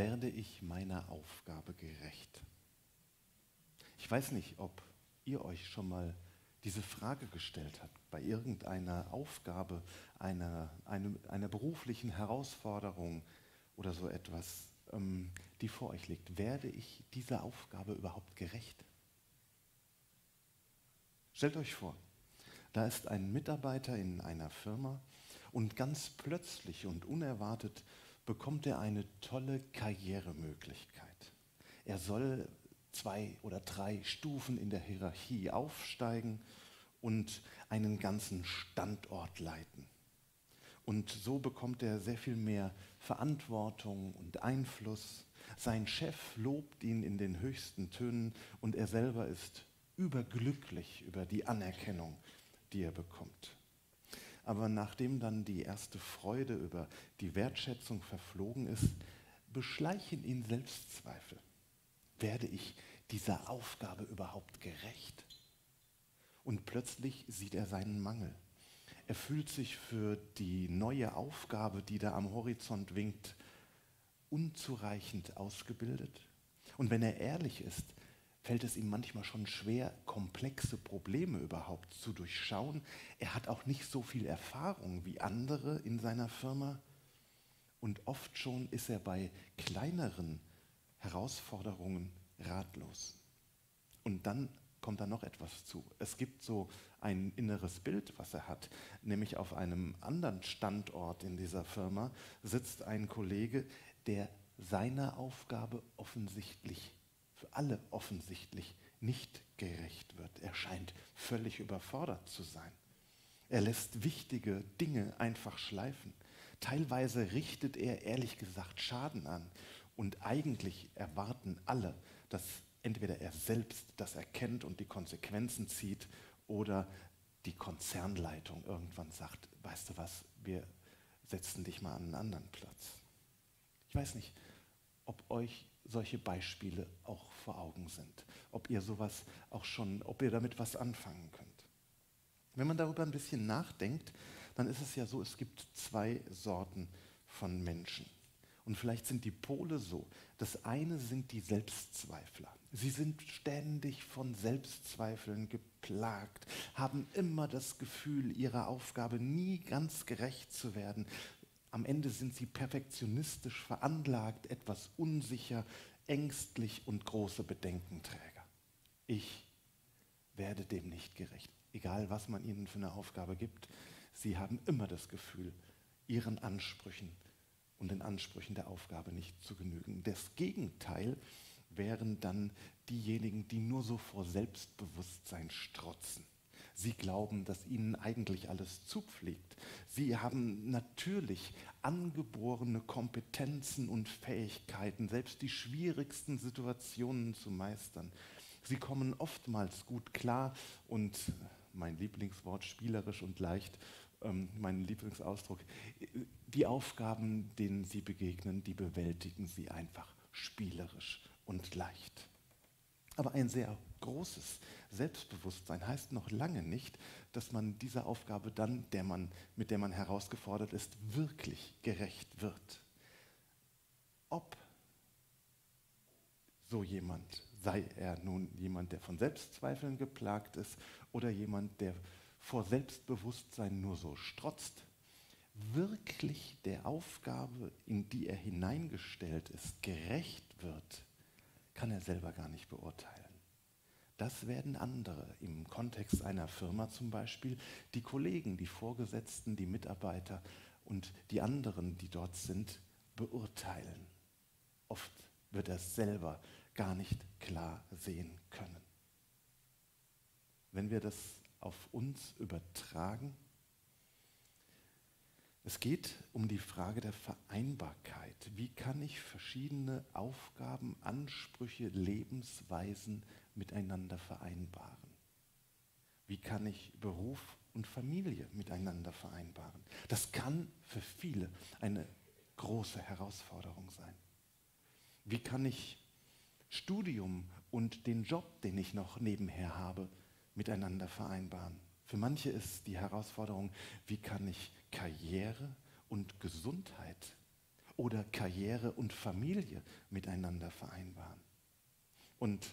werde ich meiner Aufgabe gerecht? Ich weiß nicht, ob ihr euch schon mal diese Frage gestellt habt, bei irgendeiner Aufgabe, einer, einer, einer beruflichen Herausforderung oder so etwas, ähm, die vor euch liegt. Werde ich dieser Aufgabe überhaupt gerecht? Stellt euch vor, da ist ein Mitarbeiter in einer Firma und ganz plötzlich und unerwartet bekommt er eine tolle Karrieremöglichkeit. Er soll zwei oder drei Stufen in der Hierarchie aufsteigen und einen ganzen Standort leiten. Und so bekommt er sehr viel mehr Verantwortung und Einfluss. Sein Chef lobt ihn in den höchsten Tönen und er selber ist überglücklich über die Anerkennung, die er bekommt. Aber nachdem dann die erste Freude über die Wertschätzung verflogen ist, beschleichen ihn Selbstzweifel. Werde ich dieser Aufgabe überhaupt gerecht? Und plötzlich sieht er seinen Mangel. Er fühlt sich für die neue Aufgabe, die da am Horizont winkt, unzureichend ausgebildet. Und wenn er ehrlich ist, fällt es ihm manchmal schon schwer, komplexe Probleme überhaupt zu durchschauen. Er hat auch nicht so viel Erfahrung wie andere in seiner Firma. Und oft schon ist er bei kleineren Herausforderungen ratlos. Und dann kommt da noch etwas zu. Es gibt so ein inneres Bild, was er hat, nämlich auf einem anderen Standort in dieser Firma sitzt ein Kollege, der seiner Aufgabe offensichtlich, für alle offensichtlich nicht gerecht wird. Er scheint völlig überfordert zu sein. Er lässt wichtige Dinge einfach schleifen. Teilweise richtet er ehrlich gesagt Schaden an. Und eigentlich erwarten alle, dass entweder er selbst das erkennt und die Konsequenzen zieht oder die Konzernleitung irgendwann sagt, weißt du was, wir setzen dich mal an einen anderen Platz. Ich weiß nicht, ob euch solche Beispiele auch vor Augen sind, ob ihr sowas auch schon, ob ihr damit was anfangen könnt. Wenn man darüber ein bisschen nachdenkt, dann ist es ja so, es gibt zwei Sorten von Menschen. Und vielleicht sind die Pole so. Das eine sind die Selbstzweifler. Sie sind ständig von Selbstzweifeln geplagt, haben immer das Gefühl, ihrer Aufgabe nie ganz gerecht zu werden. Am Ende sind sie perfektionistisch veranlagt, etwas unsicher, ängstlich und große Bedenkenträger. Ich werde dem nicht gerecht. Egal, was man ihnen für eine Aufgabe gibt, sie haben immer das Gefühl, ihren Ansprüchen und den Ansprüchen der Aufgabe nicht zu genügen. Das Gegenteil wären dann diejenigen, die nur so vor Selbstbewusstsein strotzen. Sie glauben, dass ihnen eigentlich alles zupfliegt. Sie haben natürlich angeborene Kompetenzen und Fähigkeiten, selbst die schwierigsten Situationen zu meistern. Sie kommen oftmals gut klar und mein Lieblingswort spielerisch und leicht, ähm, mein Lieblingsausdruck, die Aufgaben, denen sie begegnen, die bewältigen sie einfach spielerisch und leicht. Aber ein sehr großes Selbstbewusstsein heißt noch lange nicht, dass man dieser Aufgabe dann, der man, mit der man herausgefordert ist, wirklich gerecht wird. Ob so jemand, sei er nun jemand, der von Selbstzweifeln geplagt ist oder jemand, der vor Selbstbewusstsein nur so strotzt, wirklich der Aufgabe, in die er hineingestellt ist, gerecht wird, kann er selber gar nicht beurteilen. Das werden andere im Kontext einer Firma zum Beispiel, die Kollegen, die Vorgesetzten, die Mitarbeiter und die anderen, die dort sind, beurteilen. Oft wird er es selber gar nicht klar sehen können. Wenn wir das auf uns übertragen, es geht um die Frage der Vereinbarkeit. Wie kann ich verschiedene Aufgaben, Ansprüche, Lebensweisen miteinander vereinbaren? Wie kann ich Beruf und Familie miteinander vereinbaren? Das kann für viele eine große Herausforderung sein. Wie kann ich Studium und den Job, den ich noch nebenher habe, miteinander vereinbaren? Für manche ist die Herausforderung, wie kann ich Karriere und Gesundheit oder Karriere und Familie miteinander vereinbaren. Und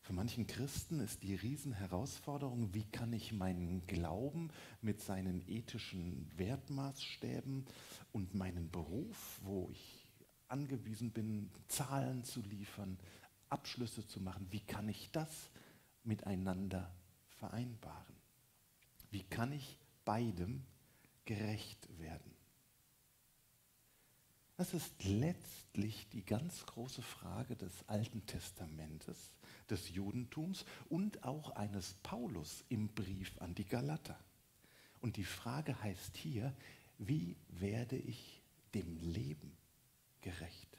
für manchen Christen ist die Riesenherausforderung, wie kann ich meinen Glauben mit seinen ethischen Wertmaßstäben und meinen Beruf, wo ich angewiesen bin, Zahlen zu liefern, Abschlüsse zu machen, wie kann ich das miteinander vereinbaren? Wie kann ich beidem gerecht werden? Das ist letztlich die ganz große Frage des Alten Testamentes, des Judentums und auch eines Paulus im Brief an die Galater. Und die Frage heißt hier, wie werde ich dem Leben gerecht?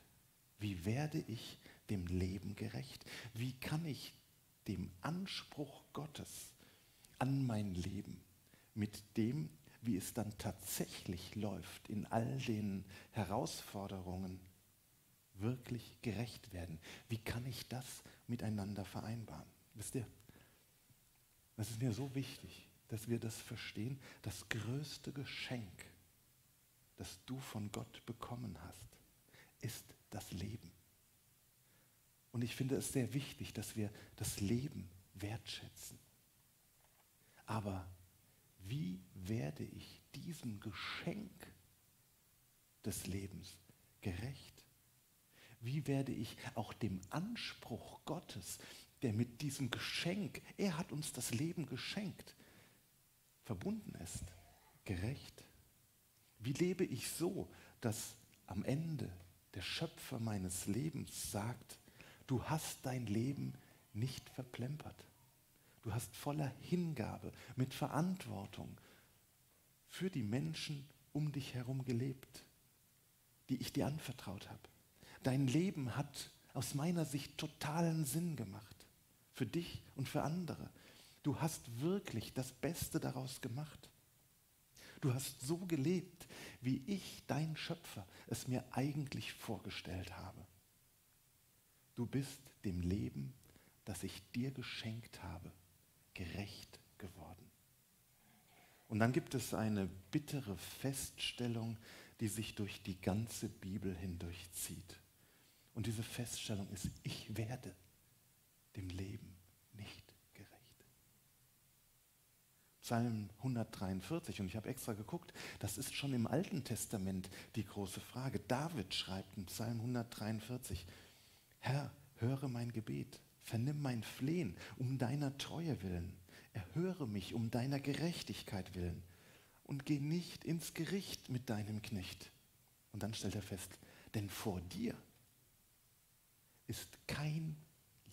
Wie werde ich dem Leben gerecht? Wie kann ich dem Anspruch Gottes an mein Leben mit dem, wie es dann tatsächlich läuft, in all den Herausforderungen wirklich gerecht werden? Wie kann ich das miteinander vereinbaren? Wisst ihr, das ist mir so wichtig, dass wir das verstehen. Das größte Geschenk, das du von Gott bekommen hast, ist das Leben. Und ich finde es sehr wichtig, dass wir das Leben wertschätzen. Aber wie werde ich diesem Geschenk des Lebens gerecht? Wie werde ich auch dem Anspruch Gottes, der mit diesem Geschenk, er hat uns das Leben geschenkt, verbunden ist, gerecht? Wie lebe ich so, dass am Ende der Schöpfer meines Lebens sagt, du hast dein Leben nicht verplempert. Du hast voller Hingabe, mit Verantwortung für die Menschen um dich herum gelebt, die ich dir anvertraut habe. Dein Leben hat aus meiner Sicht totalen Sinn gemacht. Für dich und für andere. Du hast wirklich das Beste daraus gemacht. Du hast so gelebt, wie ich, dein Schöpfer, es mir eigentlich vorgestellt habe. Du bist dem Leben, das ich dir geschenkt habe, gerecht geworden. Und dann gibt es eine bittere Feststellung, die sich durch die ganze Bibel hindurchzieht. Und diese Feststellung ist, ich werde dem Leben nicht gerecht. Psalm 143, und ich habe extra geguckt, das ist schon im Alten Testament die große Frage. David schreibt in Psalm 143, Herr, höre mein Gebet, vernimm mein Flehen um deiner Treue willen, erhöre mich um deiner Gerechtigkeit willen und geh nicht ins Gericht mit deinem Knecht. Und dann stellt er fest, denn vor dir ist kein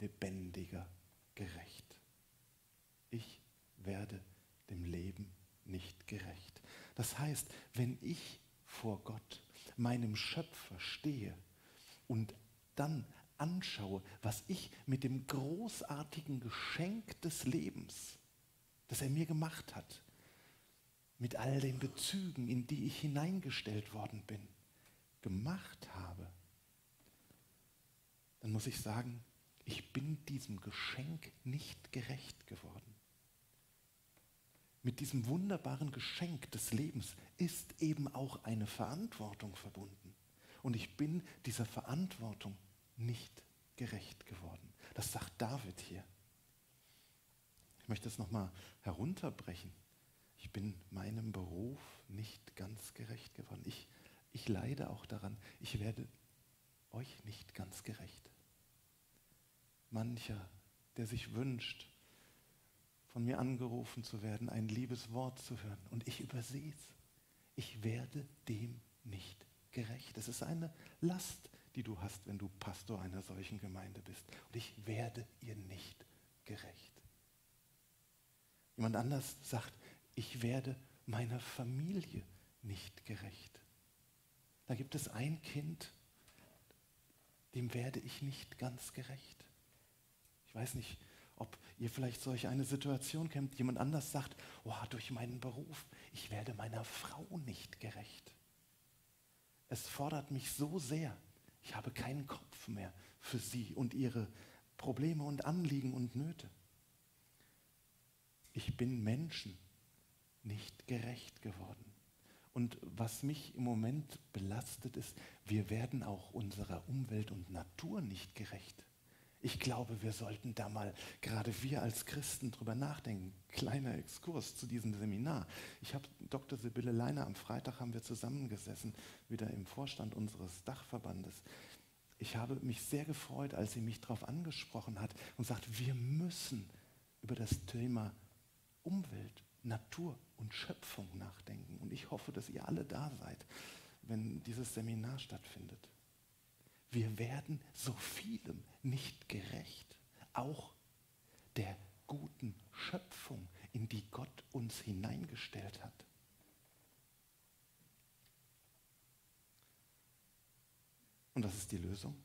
lebendiger gerecht. Ich werde dem Leben nicht gerecht. Das heißt, wenn ich vor Gott, meinem Schöpfer, stehe und dann anschaue, was ich mit dem großartigen Geschenk des Lebens, das er mir gemacht hat, mit all den Bezügen, in die ich hineingestellt worden bin, gemacht habe, dann muss ich sagen, ich bin diesem Geschenk nicht gerecht geworden. Mit diesem wunderbaren Geschenk des Lebens ist eben auch eine Verantwortung verbunden. Und ich bin dieser Verantwortung nicht gerecht geworden. Das sagt David hier. Ich möchte es nochmal herunterbrechen. Ich bin meinem Beruf nicht ganz gerecht geworden. Ich, ich leide auch daran. Ich werde euch nicht ganz gerecht. Mancher, der sich wünscht, von mir angerufen zu werden, ein liebes Wort zu hören, und ich übersehe es. Ich werde dem nicht gerecht. Es ist eine Last, die du hast, wenn du Pastor einer solchen Gemeinde bist. Und ich werde ihr nicht gerecht. Jemand anders sagt, ich werde meiner Familie nicht gerecht. Da gibt es ein Kind, dem werde ich nicht ganz gerecht. Ich weiß nicht, ob ihr vielleicht solch eine Situation kennt. Jemand anders sagt, oh, durch meinen Beruf, ich werde meiner Frau nicht gerecht. Es fordert mich so sehr, ich habe keinen Kopf mehr für sie und ihre Probleme und Anliegen und Nöte. Ich bin Menschen nicht gerecht geworden. Und was mich im Moment belastet ist, wir werden auch unserer Umwelt und Natur nicht gerecht. Ich glaube, wir sollten da mal, gerade wir als Christen, drüber nachdenken. Kleiner Exkurs zu diesem Seminar. Ich habe Dr. Sibylle Leiner, am Freitag haben wir zusammengesessen, wieder im Vorstand unseres Dachverbandes. Ich habe mich sehr gefreut, als sie mich darauf angesprochen hat und sagt, wir müssen über das Thema Umwelt, Natur und Schöpfung nachdenken. Und ich hoffe, dass ihr alle da seid, wenn dieses Seminar stattfindet. Wir werden so vielem nicht gerecht, auch der guten Schöpfung, in die Gott uns hineingestellt hat. Und das ist die Lösung.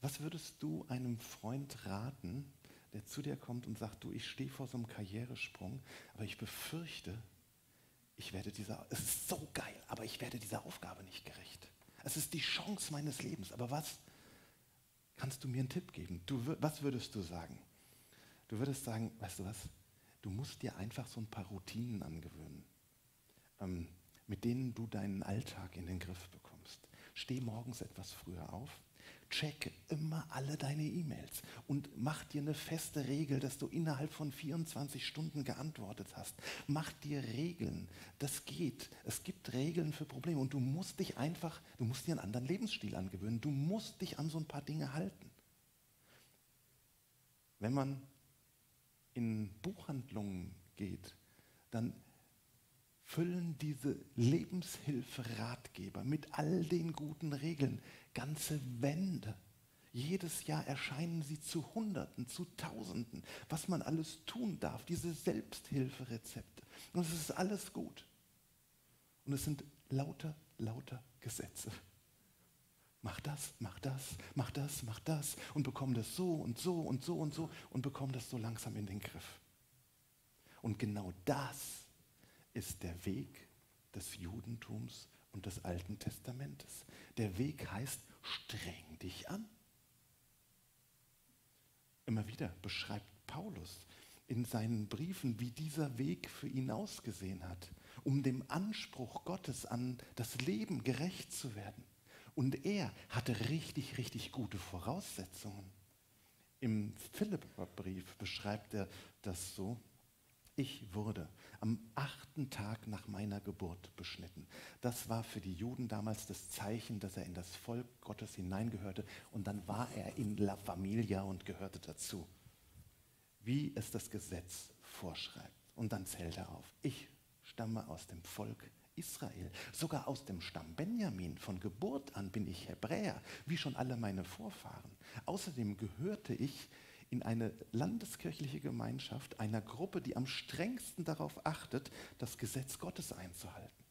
Was würdest du einem Freund raten, der zu dir kommt und sagt, du, ich stehe vor so einem Karrieresprung, aber ich befürchte, ich werde dieser, es ist so geil, aber ich werde dieser Aufgabe nicht gerecht. Es ist die Chance meines Lebens. Aber was kannst du mir einen Tipp geben? Du, was würdest du sagen? Du würdest sagen, weißt du was? Du musst dir einfach so ein paar Routinen angewöhnen, ähm, mit denen du deinen Alltag in den Griff bekommst. Steh morgens etwas früher auf, checke immer alle deine E-Mails und mach dir eine feste Regel, dass du innerhalb von 24 Stunden geantwortet hast. Mach dir Regeln. Das geht. Es gibt Regeln für Probleme und du musst dich einfach, du musst dir einen anderen Lebensstil angewöhnen. Du musst dich an so ein paar Dinge halten. Wenn man in Buchhandlungen geht, dann füllen diese Lebenshilferatgeber mit all den guten Regeln ganze Wände. Jedes Jahr erscheinen sie zu Hunderten, zu Tausenden, was man alles tun darf, diese Selbsthilferezepte. Und es ist alles gut. Und es sind lauter, lauter Gesetze. Mach das, mach das, mach das, mach das und bekomm das so und so und so und so und bekomm das so langsam in den Griff. Und genau das ist der Weg des Judentums und des Alten Testamentes. Der Weg heißt, streng dich an. Immer wieder beschreibt Paulus in seinen Briefen, wie dieser Weg für ihn ausgesehen hat, um dem Anspruch Gottes an das Leben gerecht zu werden. Und er hatte richtig, richtig gute Voraussetzungen. Im Philipperbrief beschreibt er das so, ich wurde am achten Tag nach meiner Geburt beschnitten. Das war für die Juden damals das Zeichen, dass er in das Volk Gottes hineingehörte und dann war er in La Familia und gehörte dazu, wie es das Gesetz vorschreibt. Und dann zählt er auf, ich stamme aus dem Volk Israel, sogar aus dem Stamm Benjamin. Von Geburt an bin ich Hebräer, wie schon alle meine Vorfahren. Außerdem gehörte ich in eine landeskirchliche Gemeinschaft einer Gruppe, die am strengsten darauf achtet, das Gesetz Gottes einzuhalten.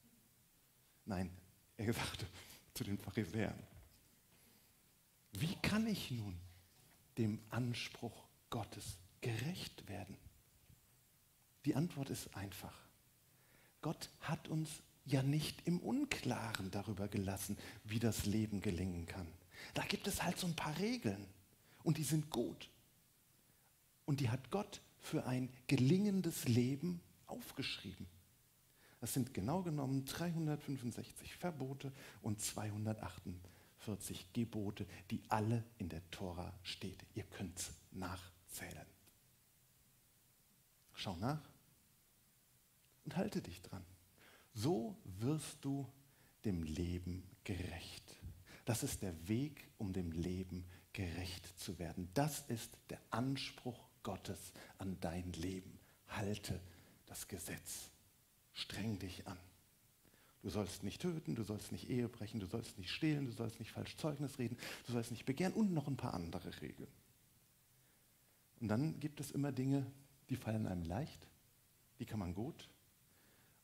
Nein, er sagte zu den Pharisäern, wie kann ich nun dem Anspruch Gottes gerecht werden? Die Antwort ist einfach. Gott hat uns ja nicht im Unklaren darüber gelassen, wie das Leben gelingen kann. Da gibt es halt so ein paar Regeln und die sind gut. Und die hat Gott für ein gelingendes Leben aufgeschrieben. Das sind genau genommen 365 Verbote und 248 Gebote, die alle in der Tora steht. Ihr könnt es nachzählen. Schau nach und halte dich dran. So wirst du dem Leben gerecht. Das ist der Weg, um dem Leben gerecht zu werden. Das ist der Anspruch Gottes an dein Leben. Halte das Gesetz. Streng dich an. Du sollst nicht töten, du sollst nicht Ehe brechen, du sollst nicht stehlen, du sollst nicht falsch Zeugnis reden, du sollst nicht begehren und noch ein paar andere Regeln. Und dann gibt es immer Dinge, die fallen einem leicht, die kann man gut.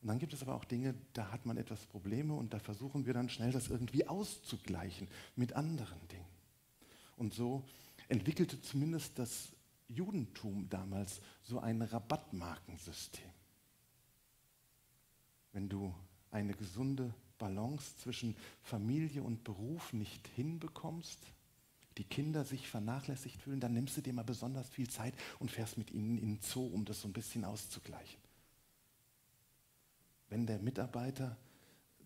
Und dann gibt es aber auch Dinge, da hat man etwas Probleme und da versuchen wir dann schnell das irgendwie auszugleichen mit anderen Dingen. Und so entwickelte zumindest das Judentum damals so ein Rabattmarkensystem. Wenn du eine gesunde Balance zwischen Familie und Beruf nicht hinbekommst, die Kinder sich vernachlässigt fühlen, dann nimmst du dir mal besonders viel Zeit und fährst mit ihnen in den Zoo, um das so ein bisschen auszugleichen. wenn der Mitarbeiter,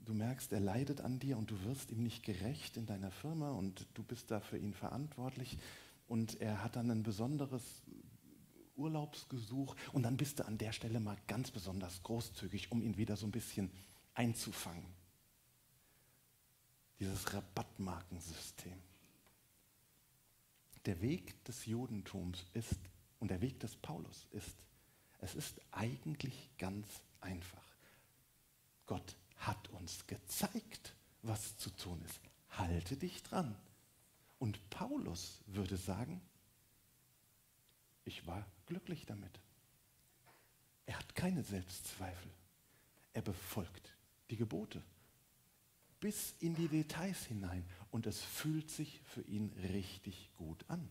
du merkst, er leidet an dir und du wirst ihm nicht gerecht in deiner Firma und du bist da für ihn verantwortlich und er hat dann ein besonderes Urlaubsgesuch und dann bist du an der Stelle mal ganz besonders großzügig, um ihn wieder so ein bisschen einzufangen. Dieses Rabattmarkensystem. Der Weg des Judentums ist, und der Weg des Paulus ist, es ist eigentlich ganz einfach. Gott hat uns gezeigt, was zu tun ist. Halte dich dran. Und Paulus würde sagen, ich war glücklich damit. Er hat keine Selbstzweifel. Er befolgt die Gebote bis in die Details hinein und es fühlt sich für ihn richtig gut an.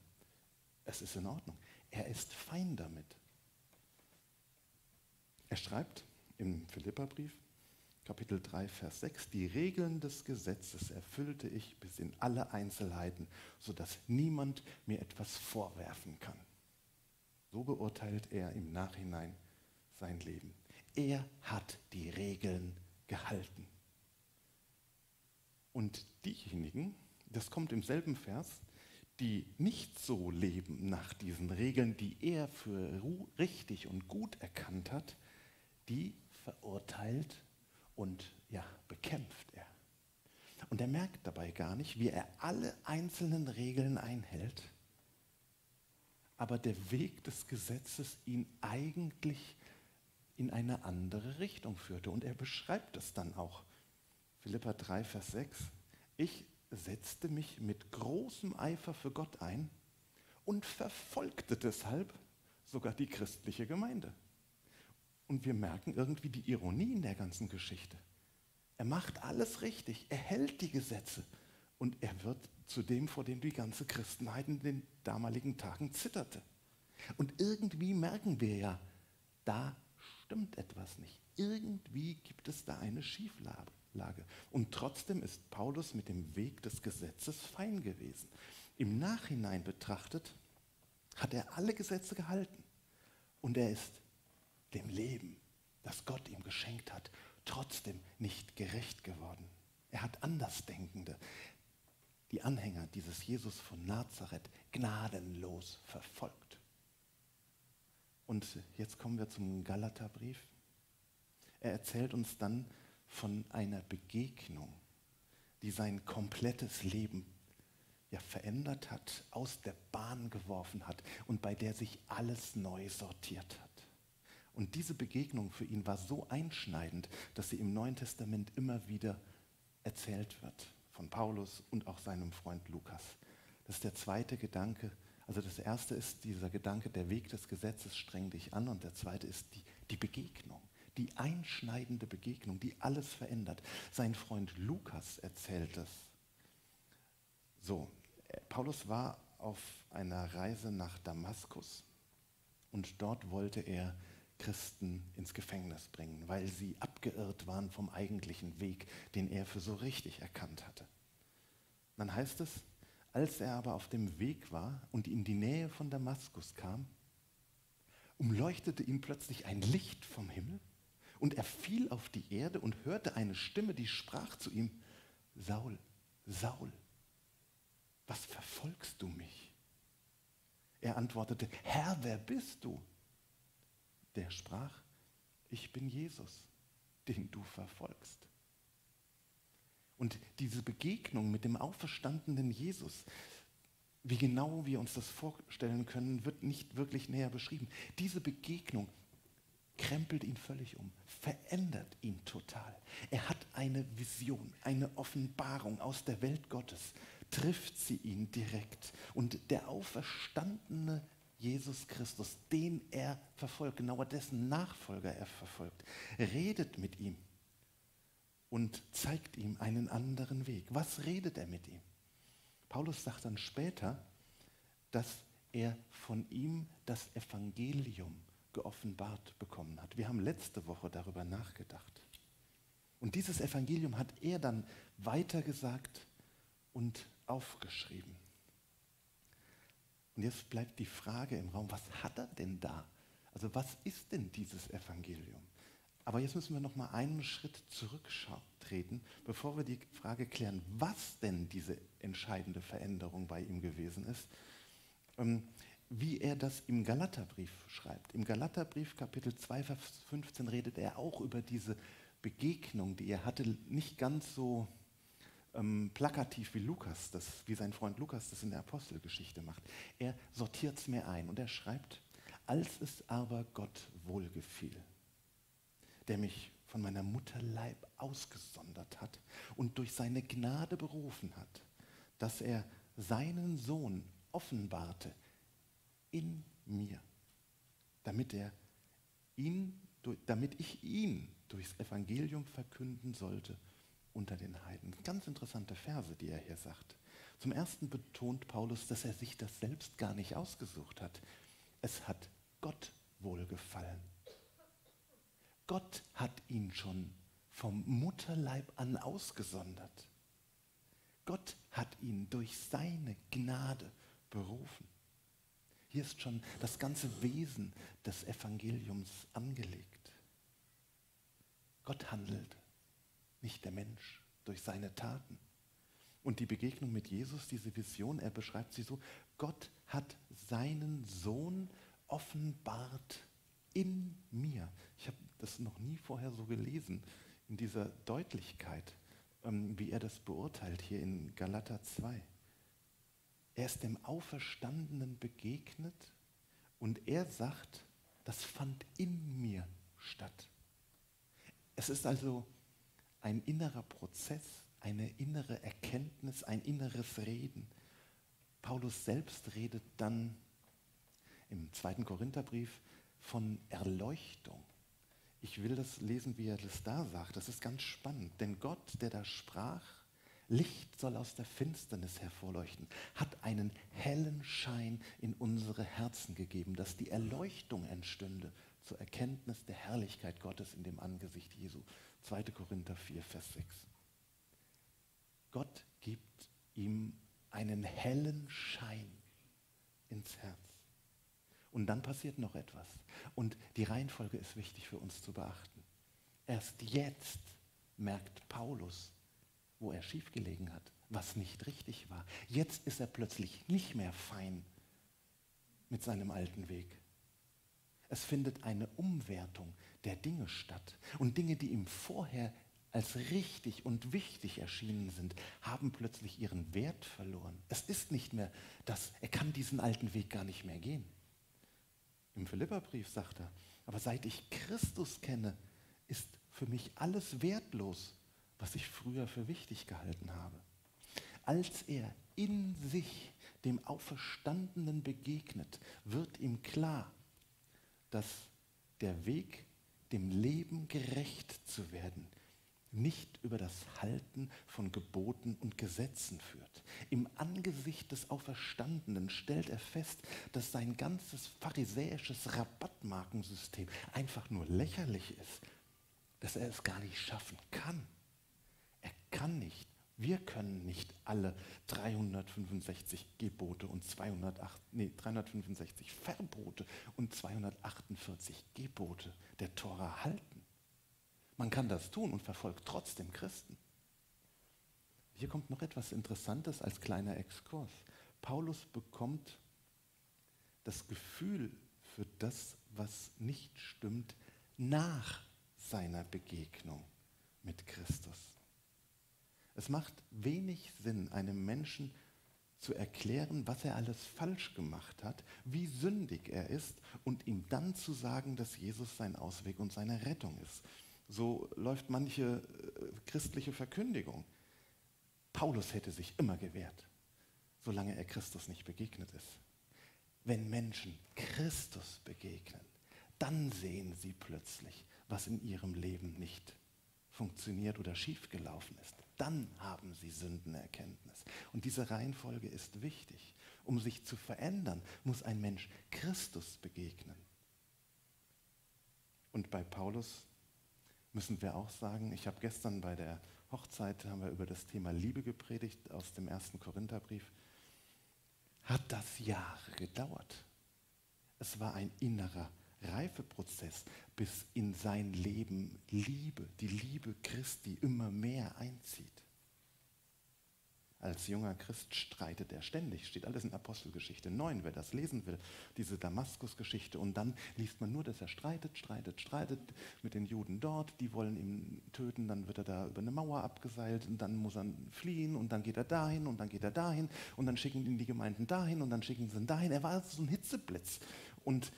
Es ist in Ordnung. Er ist fein damit. Er schreibt im Philipperbrief, Kapitel 3, Vers 6, die Regeln des Gesetzes erfüllte ich bis in alle Einzelheiten, sodass niemand mir etwas vorwerfen kann. So beurteilt er im Nachhinein sein Leben. Er hat die Regeln gehalten. Und diejenigen, das kommt im selben Vers, die nicht so leben nach diesen Regeln, die er für richtig und gut erkannt hat, die verurteilt und ja, bekämpft er. Und er merkt dabei gar nicht, wie er alle einzelnen Regeln einhält, aber der Weg des Gesetzes ihn eigentlich in eine andere Richtung führte. Und er beschreibt es dann auch. Philippa 3, Vers 6. Ich setzte mich mit großem Eifer für Gott ein und verfolgte deshalb sogar die christliche Gemeinde. Und wir merken irgendwie die Ironie in der ganzen Geschichte. Er macht alles richtig, er hält die Gesetze und er wird zu dem, vor dem die ganze Christenheit in den damaligen Tagen zitterte. Und irgendwie merken wir ja, da stimmt etwas nicht. Irgendwie gibt es da eine Schieflage. Und trotzdem ist Paulus mit dem Weg des Gesetzes fein gewesen. Im Nachhinein betrachtet hat er alle Gesetze gehalten. Und er ist dem Leben, das Gott ihm geschenkt hat, trotzdem nicht gerecht geworden. Er hat Andersdenkende, die Anhänger dieses Jesus von Nazareth, gnadenlos verfolgt. Und jetzt kommen wir zum Galaterbrief. Er erzählt uns dann von einer Begegnung, die sein komplettes Leben ja verändert hat, aus der Bahn geworfen hat und bei der sich alles neu sortiert hat. Und diese Begegnung für ihn war so einschneidend, dass sie im Neuen Testament immer wieder erzählt wird von Paulus und auch seinem Freund Lukas. Das ist der zweite Gedanke. Also das erste ist dieser Gedanke, der Weg des Gesetzes strengt dich an und der zweite ist die, die Begegnung, die einschneidende Begegnung, die alles verändert. Sein Freund Lukas erzählt es. So, Paulus war auf einer Reise nach Damaskus und dort wollte er Christen ins Gefängnis bringen, weil sie abgeirrt waren vom eigentlichen Weg, den er für so richtig erkannt hatte. Dann heißt es, als er aber auf dem Weg war und in die Nähe von Damaskus kam, umleuchtete ihm plötzlich ein Licht vom Himmel und er fiel auf die Erde und hörte eine Stimme, die sprach zu ihm, Saul, Saul, was verfolgst du mich? Er antwortete, Herr, wer bist du? Der sprach, ich bin Jesus, den du verfolgst. Und diese Begegnung mit dem auferstandenen Jesus, wie genau wir uns das vorstellen können, wird nicht wirklich näher beschrieben. Diese Begegnung krempelt ihn völlig um, verändert ihn total. Er hat eine Vision, eine Offenbarung aus der Welt Gottes, trifft sie ihn direkt. Und der auferstandene Jesus Christus, den er verfolgt, genauer dessen Nachfolger er verfolgt, redet mit ihm und zeigt ihm einen anderen Weg. Was redet er mit ihm? Paulus sagt dann später, dass er von ihm das Evangelium geoffenbart bekommen hat. Wir haben letzte Woche darüber nachgedacht. Und dieses Evangelium hat er dann weitergesagt und aufgeschrieben. Und jetzt bleibt die Frage im Raum, was hat er denn da? Also was ist denn dieses Evangelium? Aber jetzt müssen wir noch mal einen Schritt zurücktreten, bevor wir die Frage klären, was denn diese entscheidende Veränderung bei ihm gewesen ist. Ähm, wie er das im Galaterbrief schreibt. Im Galaterbrief Kapitel 2, Vers 15 redet er auch über diese Begegnung, die er hatte, nicht ganz so ähm, plakativ wie Lukas, das, wie sein Freund Lukas das in der Apostelgeschichte macht. Er sortiert es mir ein und er schreibt, als es aber Gott wohlgefiel, der mich von meiner Mutterleib ausgesondert hat und durch seine Gnade berufen hat, dass er seinen Sohn offenbarte in mir, damit er ihn, damit ich ihn durchs Evangelium verkünden sollte unter den Heiden. Ganz interessante Verse, die er hier sagt. Zum ersten betont Paulus, dass er sich das selbst gar nicht ausgesucht hat. Es hat Gott wohlgefallen. Gott hat ihn schon vom Mutterleib an ausgesondert. Gott hat ihn durch seine Gnade berufen. Hier ist schon das ganze Wesen des Evangeliums angelegt. Gott handelt, nicht der Mensch, durch seine Taten. Und die Begegnung mit Jesus, diese Vision, er beschreibt sie so, Gott hat seinen Sohn offenbart in mir. Ich habe das noch nie vorher so gelesen, in dieser Deutlichkeit, ähm, wie er das beurteilt hier in Galater 2. Er ist dem Auferstandenen begegnet und er sagt, das fand in mir statt. Es ist also ein innerer Prozess, eine innere Erkenntnis, ein inneres Reden. Paulus selbst redet dann im zweiten Korintherbrief von Erleuchtung. Ich will das lesen, wie er das da sagt. Das ist ganz spannend. Denn Gott, der da sprach, Licht soll aus der Finsternis hervorleuchten, hat einen hellen Schein in unsere Herzen gegeben, dass die Erleuchtung entstünde zur Erkenntnis der Herrlichkeit Gottes in dem Angesicht Jesu. 2. Korinther 4, Vers 6. Gott gibt ihm einen hellen Schein ins Herz. Und dann passiert noch etwas. Und die Reihenfolge ist wichtig für uns zu beachten. Erst jetzt merkt Paulus, wo er schiefgelegen hat, was nicht richtig war. Jetzt ist er plötzlich nicht mehr fein mit seinem alten Weg. Es findet eine Umwertung der Dinge statt. Und Dinge, die ihm vorher als richtig und wichtig erschienen sind, haben plötzlich ihren Wert verloren. Es ist nicht mehr das, er kann diesen alten Weg gar nicht mehr gehen. Im Philipperbrief sagt er, aber seit ich Christus kenne, ist für mich alles wertlos was ich früher für wichtig gehalten habe. Als er in sich dem Auferstandenen begegnet, wird ihm klar, dass der Weg, dem Leben gerecht zu werden, nicht über das Halten von Geboten und Gesetzen führt. Im Angesicht des Auferstandenen stellt er fest, dass sein ganzes pharisäisches Rabattmarkensystem einfach nur lächerlich ist, dass er es gar nicht schaffen kann kann nicht, wir können nicht alle 365 Gebote und 208, nee, 365 Verbote und 248 Gebote der Tora halten. Man kann das tun und verfolgt trotzdem Christen. Hier kommt noch etwas Interessantes als kleiner Exkurs. Paulus bekommt das Gefühl für das, was nicht stimmt, nach seiner Begegnung mit Christus. Es macht wenig Sinn, einem Menschen zu erklären, was er alles falsch gemacht hat, wie sündig er ist und ihm dann zu sagen, dass Jesus sein Ausweg und seine Rettung ist. So läuft manche äh, christliche Verkündigung. Paulus hätte sich immer gewehrt, solange er Christus nicht begegnet ist. Wenn Menschen Christus begegnen, dann sehen sie plötzlich, was in ihrem Leben nicht funktioniert oder schiefgelaufen ist dann haben sie Sündenerkenntnis. Und diese Reihenfolge ist wichtig. Um sich zu verändern, muss ein Mensch Christus begegnen. Und bei Paulus müssen wir auch sagen, ich habe gestern bei der Hochzeit haben wir über das Thema Liebe gepredigt aus dem ersten Korintherbrief. Hat das Jahre gedauert. Es war ein innerer Reifeprozess, bis in sein Leben Liebe, die Liebe Christi immer mehr einzieht. Als junger Christ streitet er ständig, steht alles in Apostelgeschichte 9, wer das lesen will, diese Damaskus-Geschichte. Und dann liest man nur, dass er streitet, streitet, streitet mit den Juden dort, die wollen ihn töten, dann wird er da über eine Mauer abgeseilt und dann muss er fliehen und dann geht er dahin und dann geht er dahin und dann schicken ihn die Gemeinden dahin und dann schicken sie ihn dahin. Er war also so ein Hitzeblitz. Und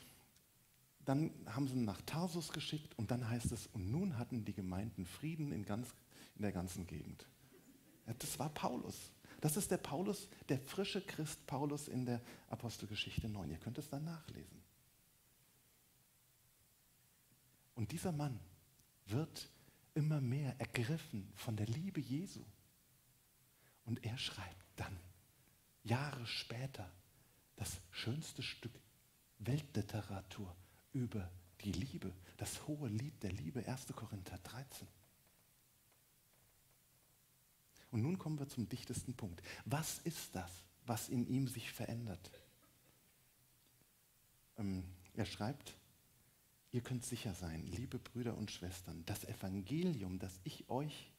dann haben sie ihn nach Tarsus geschickt und dann heißt es, und nun hatten die Gemeinden Frieden in, ganz, in der ganzen Gegend. Ja, das war Paulus. Das ist der Paulus, der frische Christ Paulus in der Apostelgeschichte 9. Ihr könnt es dann nachlesen. Und dieser Mann wird immer mehr ergriffen von der Liebe Jesu. Und er schreibt dann, Jahre später, das schönste Stück Weltliteratur über die Liebe, das hohe Lied der Liebe, 1. Korinther 13. Und nun kommen wir zum dichtesten Punkt. Was ist das, was in ihm sich verändert? Ähm, er schreibt, ihr könnt sicher sein, liebe Brüder und Schwestern, das Evangelium, das ich euch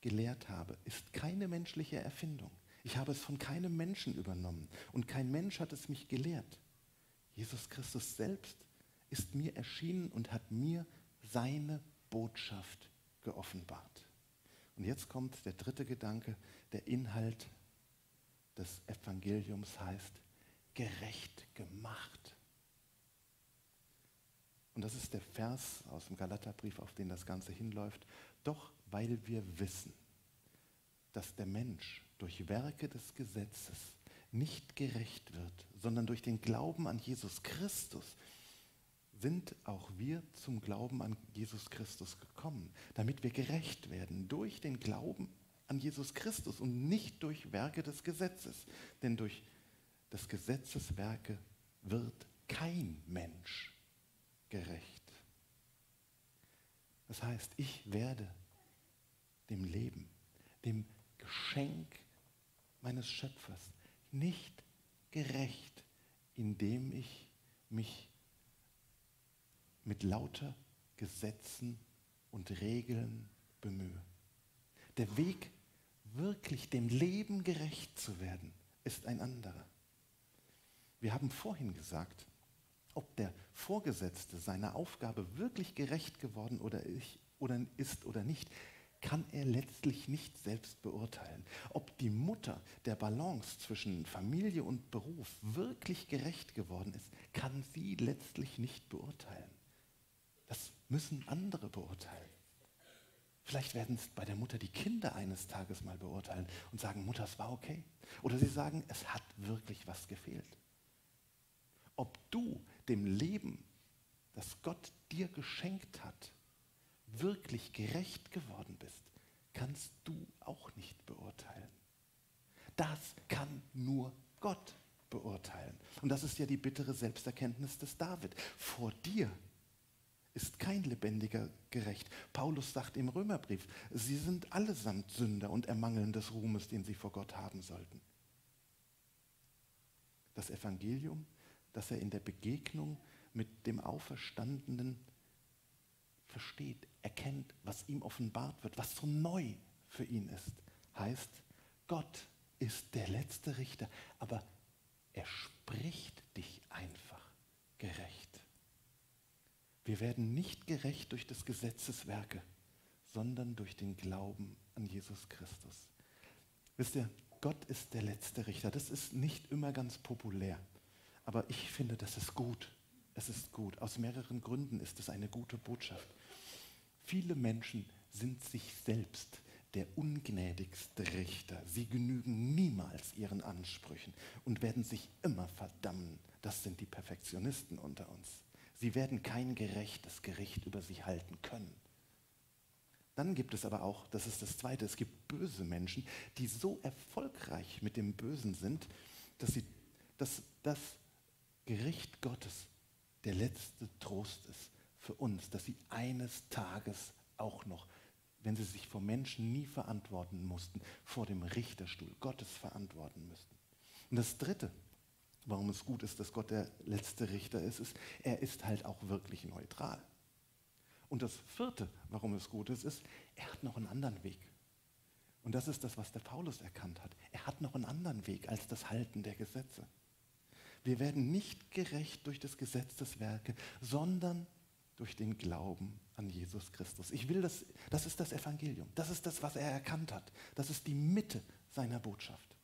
gelehrt habe, ist keine menschliche Erfindung. Ich habe es von keinem Menschen übernommen und kein Mensch hat es mich gelehrt. Jesus Christus selbst ist mir erschienen und hat mir seine Botschaft geoffenbart. Und jetzt kommt der dritte Gedanke, der Inhalt des Evangeliums heißt, gerecht gemacht. Und das ist der Vers aus dem Galaterbrief, auf den das Ganze hinläuft. Doch weil wir wissen, dass der Mensch durch Werke des Gesetzes nicht gerecht wird, sondern durch den Glauben an Jesus Christus, sind auch wir zum Glauben an Jesus Christus gekommen, damit wir gerecht werden durch den Glauben an Jesus Christus und nicht durch Werke des Gesetzes. Denn durch des Gesetzes Werke wird kein Mensch gerecht. Das heißt, ich werde dem Leben, dem Geschenk meines Schöpfers nicht gerecht, indem ich mich mit lauter Gesetzen und Regeln bemühe. Der Weg, wirklich dem Leben gerecht zu werden, ist ein anderer. Wir haben vorhin gesagt, ob der Vorgesetzte seiner Aufgabe wirklich gerecht geworden oder ist oder nicht, kann er letztlich nicht selbst beurteilen. Ob die Mutter der Balance zwischen Familie und Beruf wirklich gerecht geworden ist, kann sie letztlich nicht beurteilen. Das müssen andere beurteilen. Vielleicht werden es bei der Mutter die Kinder eines Tages mal beurteilen und sagen, Mutter, es war okay. Oder sie sagen, es hat wirklich was gefehlt. Ob du dem Leben, das Gott dir geschenkt hat, wirklich gerecht geworden bist, kannst du auch nicht beurteilen. Das kann nur Gott beurteilen. Und das ist ja die bittere Selbsterkenntnis des David. Vor dir ist kein lebendiger gerecht. Paulus sagt im Römerbrief, sie sind allesamt Sünder und ermangeln des Ruhmes, den sie vor Gott haben sollten. Das Evangelium, das er in der Begegnung mit dem Auferstandenen versteht, erkennt, was ihm offenbart wird, was so neu für ihn ist, heißt, Gott ist der letzte Richter, aber er spricht dich einfach. Wir werden nicht gerecht durch des Gesetzes Werke, sondern durch den Glauben an Jesus Christus. Wisst ihr, Gott ist der letzte Richter. Das ist nicht immer ganz populär, aber ich finde, das ist gut. Es ist gut. Aus mehreren Gründen ist es eine gute Botschaft. Viele Menschen sind sich selbst der ungnädigste Richter. Sie genügen niemals ihren Ansprüchen und werden sich immer verdammen. Das sind die Perfektionisten unter uns. Sie werden kein gerechtes Gericht über sich halten können. Dann gibt es aber auch, das ist das Zweite, es gibt böse Menschen, die so erfolgreich mit dem Bösen sind, dass, sie, dass das Gericht Gottes der letzte Trost ist für uns, dass sie eines Tages auch noch, wenn sie sich vor Menschen nie verantworten mussten, vor dem Richterstuhl Gottes verantworten müssten. Und das Dritte, warum es gut ist, dass Gott der letzte Richter ist, ist, er ist halt auch wirklich neutral. Und das vierte, warum es gut ist, ist, er hat noch einen anderen Weg. Und das ist das, was der Paulus erkannt hat. Er hat noch einen anderen Weg als das Halten der Gesetze. Wir werden nicht gerecht durch das Gesetz des Werke, sondern durch den Glauben an Jesus Christus. Ich will das, das ist das Evangelium. Das ist das, was er erkannt hat. Das ist die Mitte seiner Botschaft.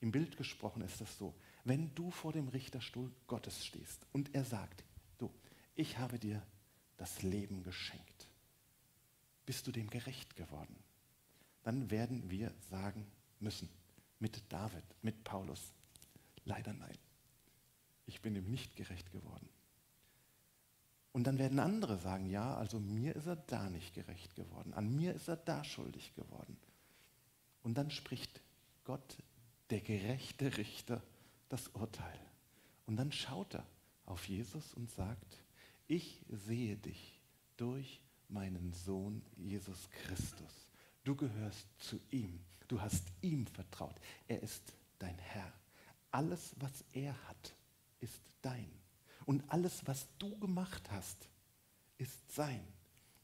Im Bild gesprochen ist es so, wenn du vor dem Richterstuhl Gottes stehst und er sagt, du, ich habe dir das Leben geschenkt, bist du dem gerecht geworden? Dann werden wir sagen müssen, mit David, mit Paulus, leider nein, ich bin ihm nicht gerecht geworden. Und dann werden andere sagen, ja, also mir ist er da nicht gerecht geworden, an mir ist er da schuldig geworden. Und dann spricht Gott der gerechte Richter, das Urteil. Und dann schaut er auf Jesus und sagt, ich sehe dich durch meinen Sohn Jesus Christus. Du gehörst zu ihm. Du hast ihm vertraut. Er ist dein Herr. Alles, was er hat, ist dein. Und alles, was du gemacht hast, ist sein.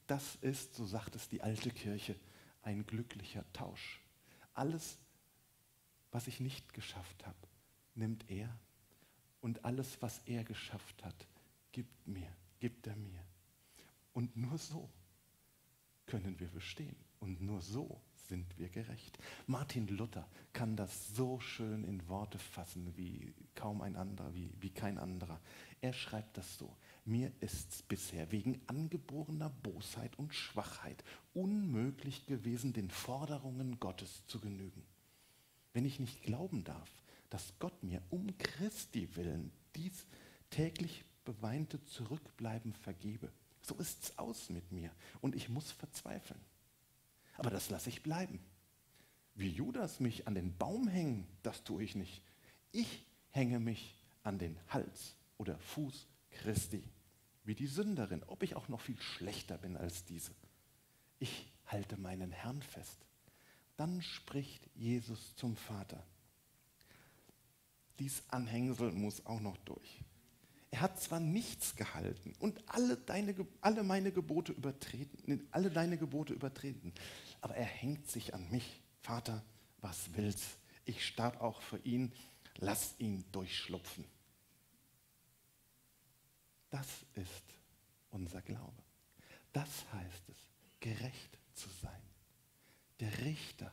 Das ist, so sagt es die alte Kirche, ein glücklicher Tausch. Alles, was ich nicht geschafft habe, nimmt er und alles, was er geschafft hat, gibt mir, gibt er mir. Und nur so können wir bestehen und nur so sind wir gerecht. Martin Luther kann das so schön in Worte fassen wie kaum ein anderer, wie, wie kein anderer. Er schreibt das so. Mir ist bisher wegen angeborener Bosheit und Schwachheit unmöglich gewesen, den Forderungen Gottes zu genügen wenn ich nicht glauben darf, dass Gott mir um Christi willen dies täglich beweinte Zurückbleiben vergebe. So ist's aus mit mir und ich muss verzweifeln. Aber das lasse ich bleiben. Wie Judas mich an den Baum hängen, das tue ich nicht. Ich hänge mich an den Hals oder Fuß Christi, wie die Sünderin, ob ich auch noch viel schlechter bin als diese. Ich halte meinen Herrn fest. Dann spricht Jesus zum Vater. Dies Anhängsel muss auch noch durch. Er hat zwar nichts gehalten und alle, deine, alle meine Gebote übertreten, alle deine Gebote übertreten, aber er hängt sich an mich. Vater, was willst? Ich starb auch für ihn, lass ihn durchschlupfen. Das ist unser Glaube. Das heißt es, gerecht zu sein der Richter.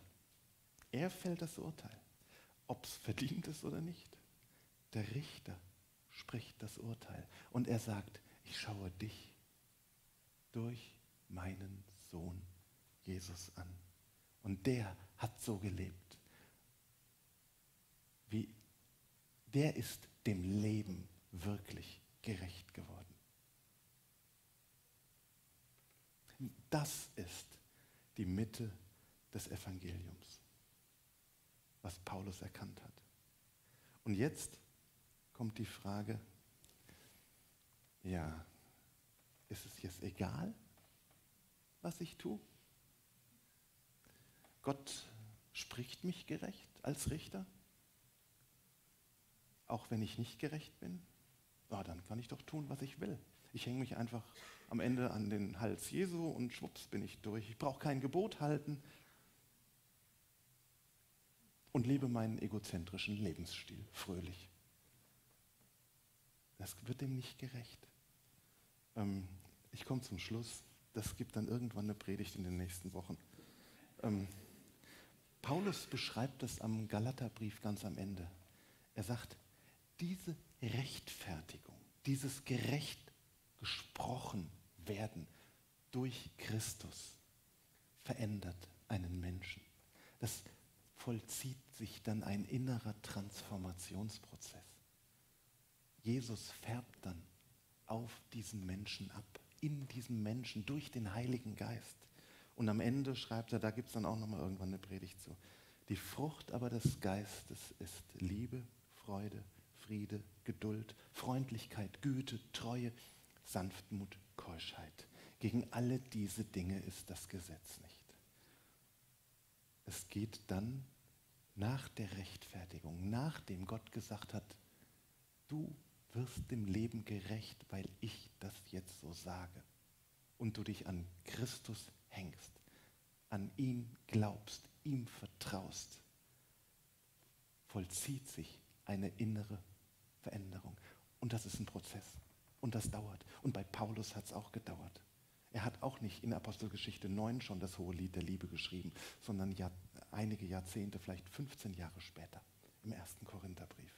Er fällt das Urteil, ob es verdient ist oder nicht. Der Richter spricht das Urteil und er sagt, ich schaue dich durch meinen Sohn Jesus an. Und der hat so gelebt. Wie der ist dem Leben wirklich gerecht geworden. Das ist die Mitte des Evangeliums, was Paulus erkannt hat. Und jetzt kommt die Frage, ja, ist es jetzt egal, was ich tue? Gott spricht mich gerecht als Richter, auch wenn ich nicht gerecht bin? Ja, dann kann ich doch tun, was ich will. Ich hänge mich einfach am Ende an den Hals Jesu und schwupps bin ich durch. Ich brauche kein Gebot halten, und lebe meinen egozentrischen Lebensstil fröhlich. Das wird dem nicht gerecht. Ähm, ich komme zum Schluss. Das gibt dann irgendwann eine Predigt in den nächsten Wochen. Ähm, Paulus beschreibt das am Galaterbrief ganz am Ende. Er sagt, diese Rechtfertigung, dieses gerecht gesprochen werden durch Christus verändert einen Menschen. Das vollzieht sich dann ein innerer Transformationsprozess. Jesus färbt dann auf diesen Menschen ab, in diesem Menschen, durch den Heiligen Geist. Und am Ende schreibt er, da gibt es dann auch nochmal irgendwann eine Predigt zu. Die Frucht aber des Geistes ist Liebe, Freude, Friede, Geduld, Freundlichkeit, Güte, Treue, Sanftmut, Keuschheit. Gegen alle diese Dinge ist das Gesetz nicht. Es geht dann nach der Rechtfertigung, nachdem Gott gesagt hat, du wirst dem Leben gerecht, weil ich das jetzt so sage. Und du dich an Christus hängst, an ihn glaubst, ihm vertraust, vollzieht sich eine innere Veränderung. Und das ist ein Prozess. Und das dauert. Und bei Paulus hat es auch gedauert. Er hat auch nicht in Apostelgeschichte 9 schon das hohe Lied der Liebe geschrieben, sondern Jahr, einige Jahrzehnte, vielleicht 15 Jahre später, im ersten Korintherbrief.